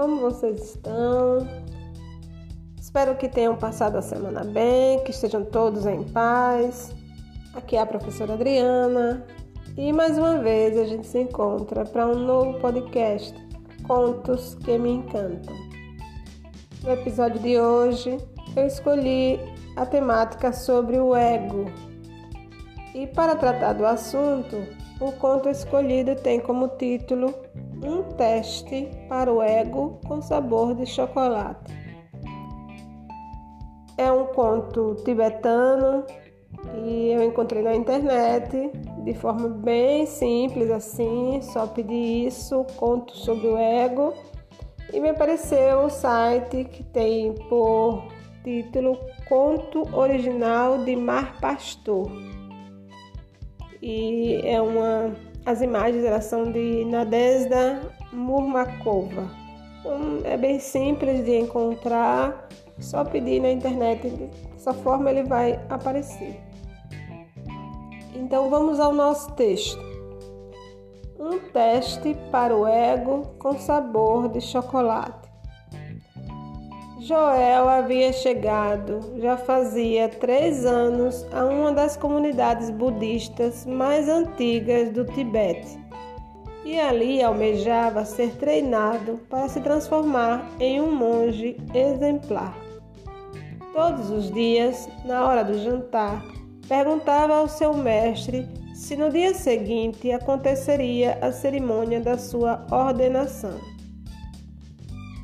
como vocês estão? Espero que tenham passado a semana bem, que estejam todos em paz. Aqui é a professora Adriana e mais uma vez a gente se encontra para um novo podcast, Contos que me encantam. No episódio de hoje, eu escolhi a temática sobre o ego. E para tratar do assunto, o conto escolhido tem como título Um teste para o ego com sabor de chocolate. É um conto tibetano e eu encontrei na internet de forma bem simples assim, só pedi isso, conto sobre o ego e me apareceu o site que tem por título Conto Original de Mar Pastor. E é uma as imagens elas são de Nadezhda Murmakova. Então, é bem simples de encontrar, só pedir na internet, dessa forma ele vai aparecer. Então vamos ao nosso texto. Um teste para o ego com sabor de chocolate. Joel havia chegado já fazia três anos a uma das comunidades budistas mais antigas do Tibete e ali almejava ser treinado para se transformar em um monge exemplar. Todos os dias, na hora do jantar, perguntava ao seu mestre se no dia seguinte aconteceria a cerimônia da sua ordenação.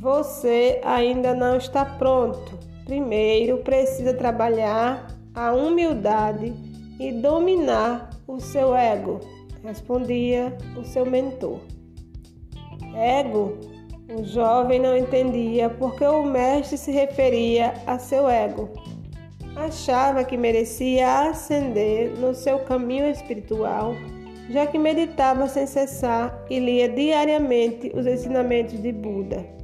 Você ainda não está pronto. Primeiro precisa trabalhar a humildade e dominar o seu ego, respondia o seu mentor. Ego? O jovem não entendia porque o mestre se referia a seu ego. Achava que merecia ascender no seu caminho espiritual, já que meditava sem cessar e lia diariamente os ensinamentos de Buda.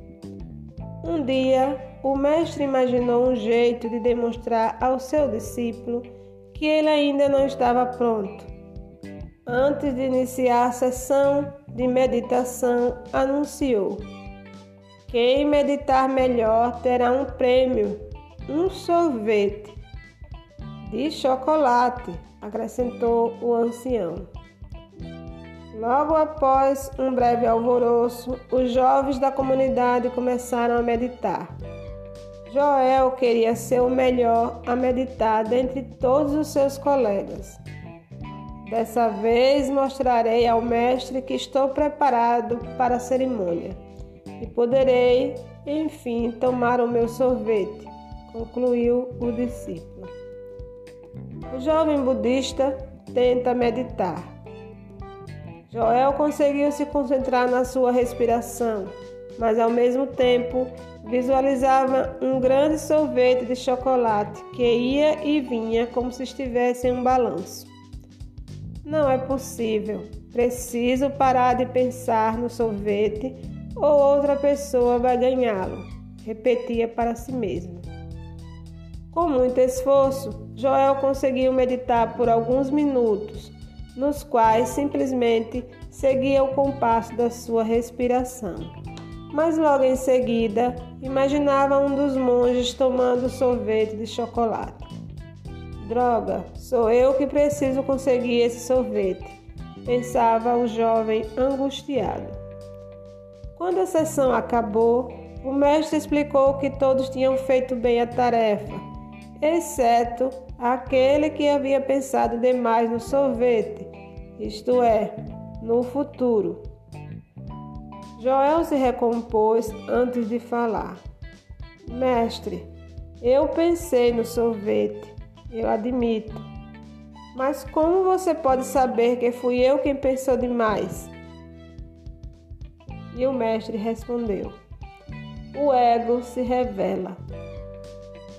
Um dia, o mestre imaginou um jeito de demonstrar ao seu discípulo que ele ainda não estava pronto. Antes de iniciar a sessão de meditação, anunciou: Quem meditar melhor terá um prêmio, um sorvete de chocolate, acrescentou o ancião. Logo após um breve alvoroço, os jovens da comunidade começaram a meditar. Joel queria ser o melhor a meditar dentre todos os seus colegas. Dessa vez mostrarei ao mestre que estou preparado para a cerimônia e poderei, enfim, tomar o meu sorvete, concluiu o discípulo. O jovem budista tenta meditar Joel conseguiu se concentrar na sua respiração, mas ao mesmo tempo visualizava um grande sorvete de chocolate que ia e vinha como se estivesse em um balanço. Não é possível. Preciso parar de pensar no sorvete ou outra pessoa vai ganhá-lo, repetia para si mesmo. Com muito esforço, Joel conseguiu meditar por alguns minutos nos quais simplesmente seguia o compasso da sua respiração. Mas logo em seguida, imaginava um dos monges tomando sorvete de chocolate. Droga, sou eu que preciso conseguir esse sorvete, pensava o jovem angustiado. Quando a sessão acabou, o mestre explicou que todos tinham feito bem a tarefa, exceto aquele que havia pensado demais no sorvete, isto é, no futuro. Joel se recompôs antes de falar. Mestre, eu pensei no sorvete, eu admito. Mas como você pode saber que fui eu quem pensou demais? E o mestre respondeu: O ego se revela.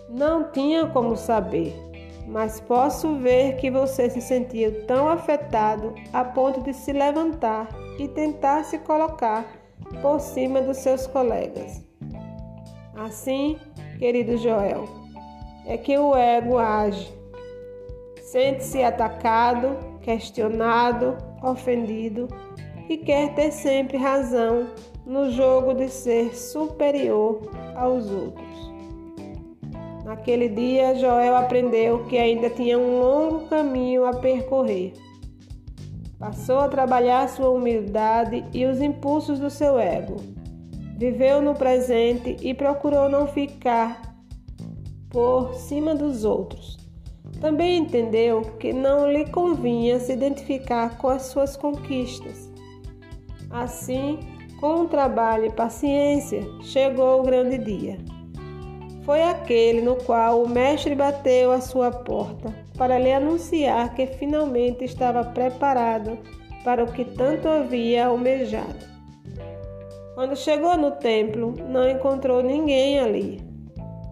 Não tinha como saber mas posso ver que você se sentiu tão afetado a ponto de se levantar e tentar se colocar por cima dos seus colegas. Assim, querido Joel, é que o ego age. Sente-se atacado, questionado, ofendido e quer ter sempre razão no jogo de ser superior aos outros. Naquele dia, Joel aprendeu que ainda tinha um longo caminho a percorrer. Passou a trabalhar sua humildade e os impulsos do seu ego. Viveu no presente e procurou não ficar por cima dos outros. Também entendeu que não lhe convinha se identificar com as suas conquistas. Assim, com trabalho e paciência, chegou o grande dia. Foi aquele no qual o mestre bateu à sua porta para lhe anunciar que finalmente estava preparado para o que tanto havia almejado. Quando chegou no templo, não encontrou ninguém ali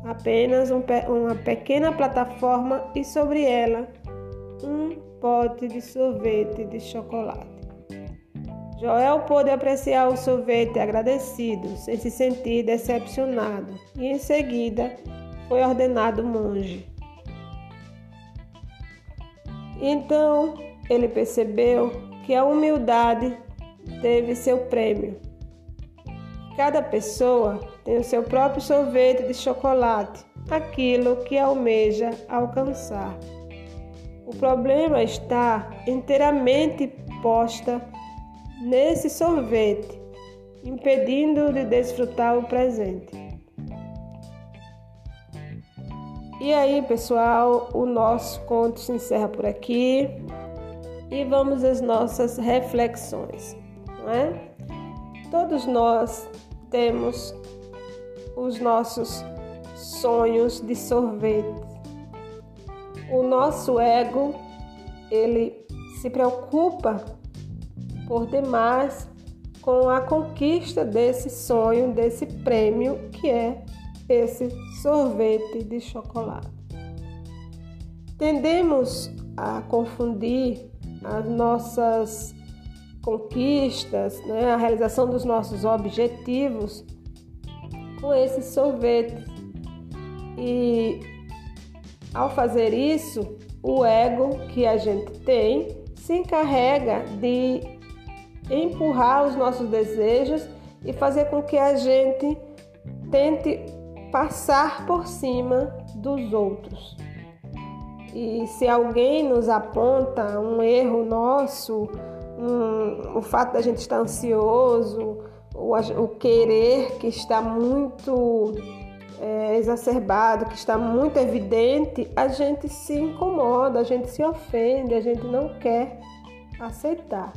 apenas um, uma pequena plataforma e sobre ela um pote de sorvete de chocolate. Joel pôde apreciar o sorvete agradecido, sem se sentir decepcionado, e em seguida foi ordenado monge. Então ele percebeu que a humildade teve seu prêmio. Cada pessoa tem o seu próprio sorvete de chocolate, aquilo que almeja alcançar. O problema está inteiramente posta nesse sorvete, impedindo de desfrutar o presente. E aí, pessoal, o nosso conto se encerra por aqui e vamos às nossas reflexões, não é? Todos nós temos os nossos sonhos de sorvete. O nosso ego, ele se preocupa por demais com a conquista desse sonho, desse prêmio que é esse sorvete de chocolate. Tendemos a confundir as nossas conquistas, né, a realização dos nossos objetivos com esses sorvetes. E ao fazer isso, o ego que a gente tem se encarrega de empurrar os nossos desejos e fazer com que a gente tente passar por cima dos outros. E se alguém nos aponta um erro nosso, um, o fato da gente estar ansioso, o, o querer que está muito é, exacerbado, que está muito evidente, a gente se incomoda, a gente se ofende, a gente não quer aceitar.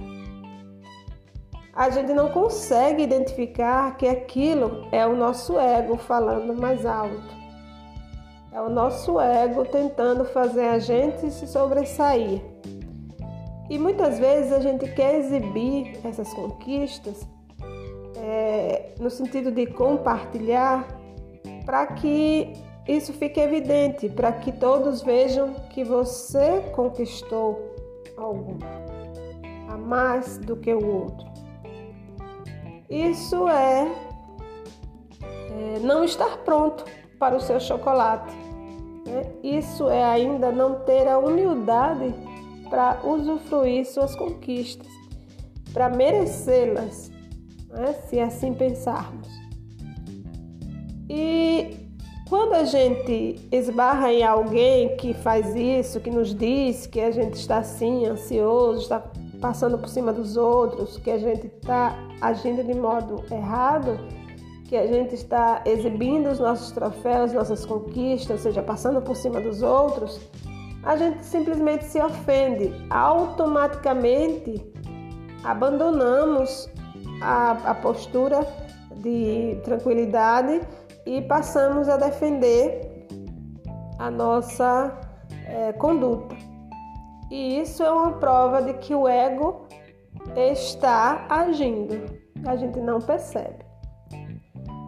A gente não consegue identificar que aquilo é o nosso ego falando mais alto. É o nosso ego tentando fazer a gente se sobressair. E muitas vezes a gente quer exibir essas conquistas é, no sentido de compartilhar, para que isso fique evidente, para que todos vejam que você conquistou algo a mais do que o outro. Isso é, é não estar pronto para o seu chocolate. Né? Isso é ainda não ter a humildade para usufruir suas conquistas, para merecê-las né? se assim pensarmos. E quando a gente esbarra em alguém que faz isso, que nos diz que a gente está assim, ansioso, está passando por cima dos outros, que a gente está agindo de modo errado, que a gente está exibindo os nossos troféus, nossas conquistas, ou seja, passando por cima dos outros, a gente simplesmente se ofende. Automaticamente abandonamos a, a postura de tranquilidade e passamos a defender a nossa é, conduta. E isso é uma prova de que o ego está agindo, a gente não percebe.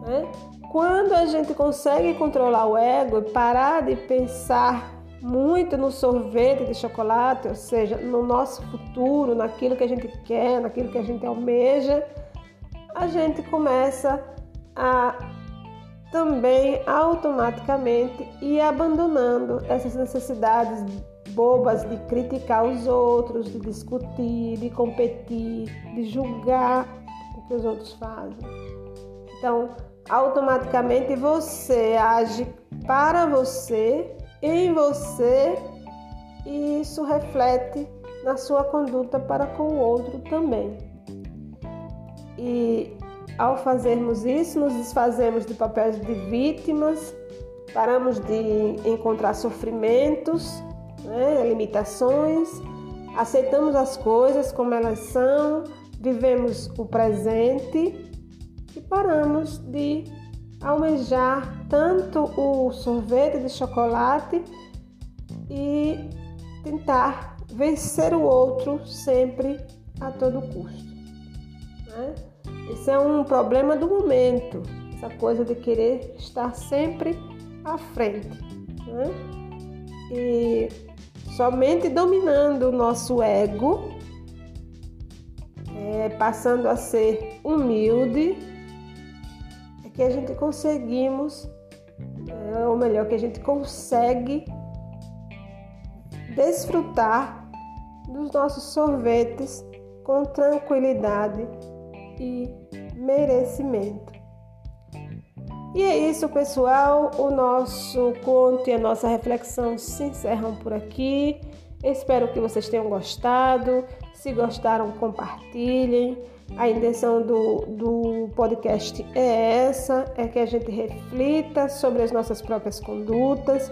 Né? Quando a gente consegue controlar o ego e parar de pensar muito no sorvete de chocolate, ou seja, no nosso futuro, naquilo que a gente quer, naquilo que a gente almeja, a gente começa a também automaticamente ir abandonando essas necessidades bobas de criticar os outros, de discutir, de competir, de julgar o que os outros fazem. Então, automaticamente você age para você, em você, e isso reflete na sua conduta para com o outro também. E ao fazermos isso, nos desfazemos de papéis de vítimas, paramos de encontrar sofrimentos, né, limitações, aceitamos as coisas como elas são, vivemos o presente e paramos de almejar tanto o sorvete de chocolate e tentar vencer o outro sempre a todo custo. Né? Esse é um problema do momento, essa coisa de querer estar sempre à frente. Né? E somente dominando o nosso ego, é, passando a ser humilde, é que a gente conseguimos, é, ou melhor, que a gente consegue desfrutar dos nossos sorvetes com tranquilidade e merecimento. E é isso, pessoal. O nosso conto e a nossa reflexão se encerram por aqui. Espero que vocês tenham gostado. Se gostaram, compartilhem. A intenção do, do podcast é essa: é que a gente reflita sobre as nossas próprias condutas,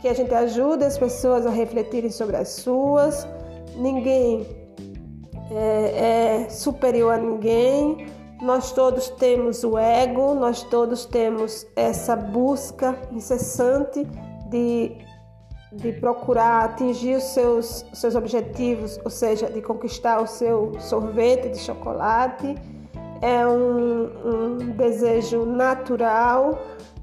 que a gente ajude as pessoas a refletirem sobre as suas. Ninguém é, é superior a ninguém. Nós todos temos o ego, nós todos temos essa busca incessante de, de procurar atingir os seus, seus objetivos, ou seja, de conquistar o seu sorvete de chocolate. É um, um desejo natural,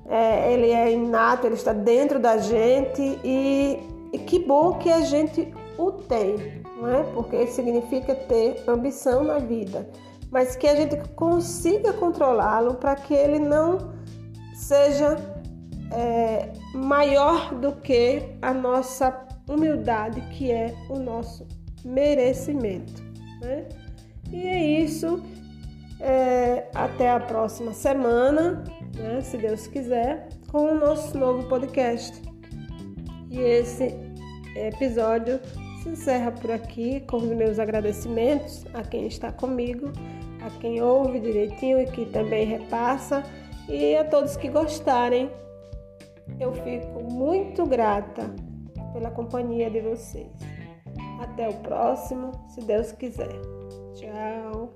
é, ele é inato, ele está dentro da gente e, e que bom que a gente o tem, não é? porque significa ter ambição na vida mas que a gente consiga controlá-lo para que ele não seja é, maior do que a nossa humildade, que é o nosso merecimento. Né? E é isso. É, até a próxima semana, né, se Deus quiser, com o nosso novo podcast. E esse episódio se encerra por aqui com os meus agradecimentos a quem está comigo a quem ouve direitinho e que também repassa, e a todos que gostarem. Eu fico muito grata pela companhia de vocês. Até o próximo, se Deus quiser. Tchau.